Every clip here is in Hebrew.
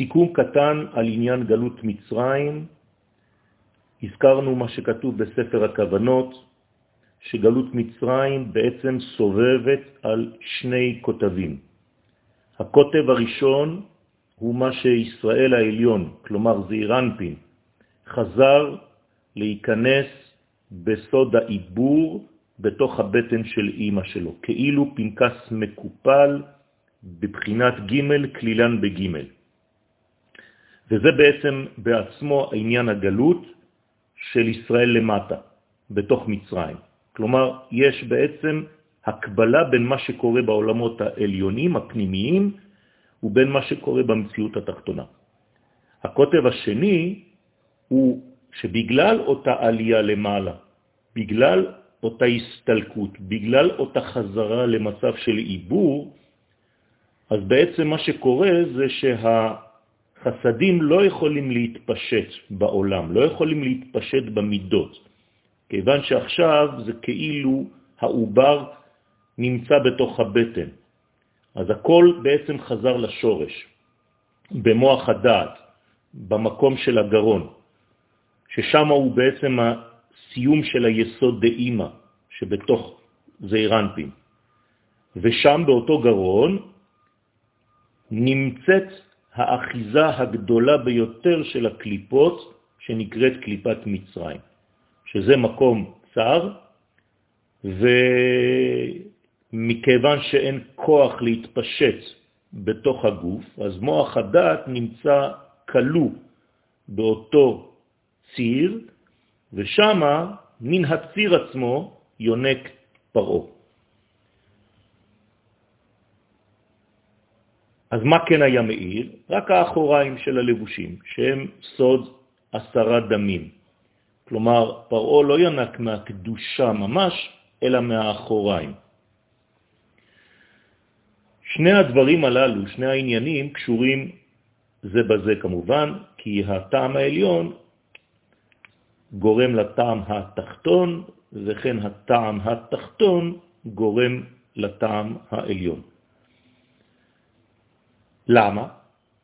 סיכום קטן על עניין גלות מצרים. הזכרנו מה שכתוב בספר הכוונות, שגלות מצרים בעצם סובבת על שני כותבים. הכותב הראשון הוא מה שישראל העליון, כלומר זעירנפין, חזר להיכנס בסוד העיבור בתוך הבטן של אימא שלו, כאילו פנקס מקופל בבחינת ג' כלילן בג'. וזה בעצם בעצמו העניין הגלות של ישראל למטה, בתוך מצרים. כלומר, יש בעצם הקבלה בין מה שקורה בעולמות העליונים, הפנימיים, ובין מה שקורה במציאות התחתונה. הכותב השני הוא שבגלל אותה עלייה למעלה, בגלל אותה הסתלקות, בגלל אותה חזרה למצב של עיבור, אז בעצם מה שקורה זה שהחסדים לא יכולים להתפשט בעולם, לא יכולים להתפשט במידות, כיוון שעכשיו זה כאילו העובר נמצא בתוך הבטן. אז הכל בעצם חזר לשורש, במוח הדעת, במקום של הגרון, ששם הוא בעצם הסיום של היסוד דאימא שבתוך זעירנפין. ושם באותו גרון נמצאת האחיזה הגדולה ביותר של הקליפות שנקראת קליפת מצרים, שזה מקום צר, ומכיוון שאין כוח להתפשט בתוך הגוף, אז מוח הדעת נמצא כלוא באותו ציר, ושמה מן הציר עצמו יונק פרעה. אז מה כן היה מאיר? רק האחוריים של הלבושים, שהם סוד עשרה דמים. כלומר, פרעה לא ינק מהקדושה ממש, אלא מהאחוריים. שני הדברים הללו, שני העניינים, קשורים זה בזה כמובן, כי הטעם העליון גורם לטעם התחתון, וכן הטעם התחתון גורם לטעם העליון. למה?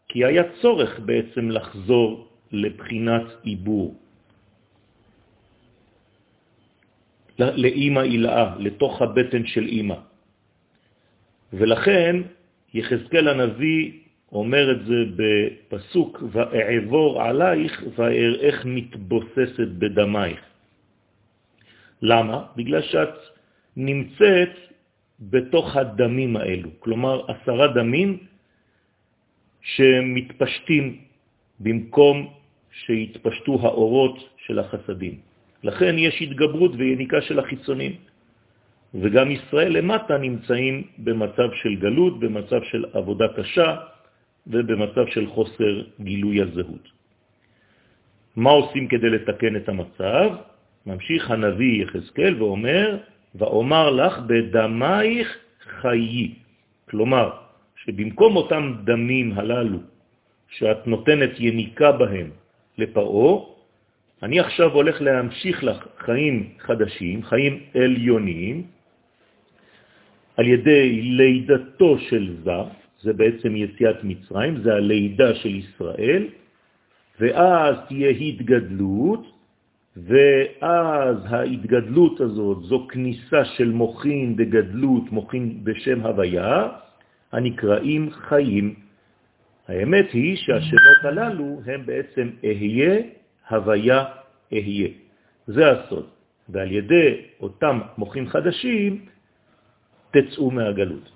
כי היה צורך בעצם לחזור לבחינת עיבור. לאימא אילאה, לתוך הבטן של אימא. ולכן יחזקאל הנביא אומר את זה בפסוק, ואעבור עלייך ואראך מתבוססת בדמייך. למה? בגלל שאת נמצאת בתוך הדמים האלו, כלומר עשרה דמים שמתפשטים במקום שהתפשטו האורות של החסדים. לכן יש התגברות ויניקה של החיצונים. וגם ישראל למטה נמצאים במצב של גלות, במצב של עבודה קשה ובמצב של חוסר גילוי הזהות. מה עושים כדי לתקן את המצב? ממשיך הנביא יחזקאל ואומר, ואומר לך בדמייך חיי. כלומר, שבמקום אותם דמים הללו שאת נותנת יניקה בהם לפרעה, אני עכשיו הולך להמשיך לך חיים חדשים, חיים עליוניים, על ידי לידתו של זר, זה בעצם יציאת מצרים, זה הלידה של ישראל, ואז תהיה התגדלות, ואז ההתגדלות הזאת זו כניסה של מוכין בגדלות, מוכין בשם הוויה, הנקראים חיים. האמת היא שהשמות הללו הם בעצם אהיה, הוויה, אהיה. זה הסוד. ועל ידי אותם מוחים חדשים תצאו מהגלות.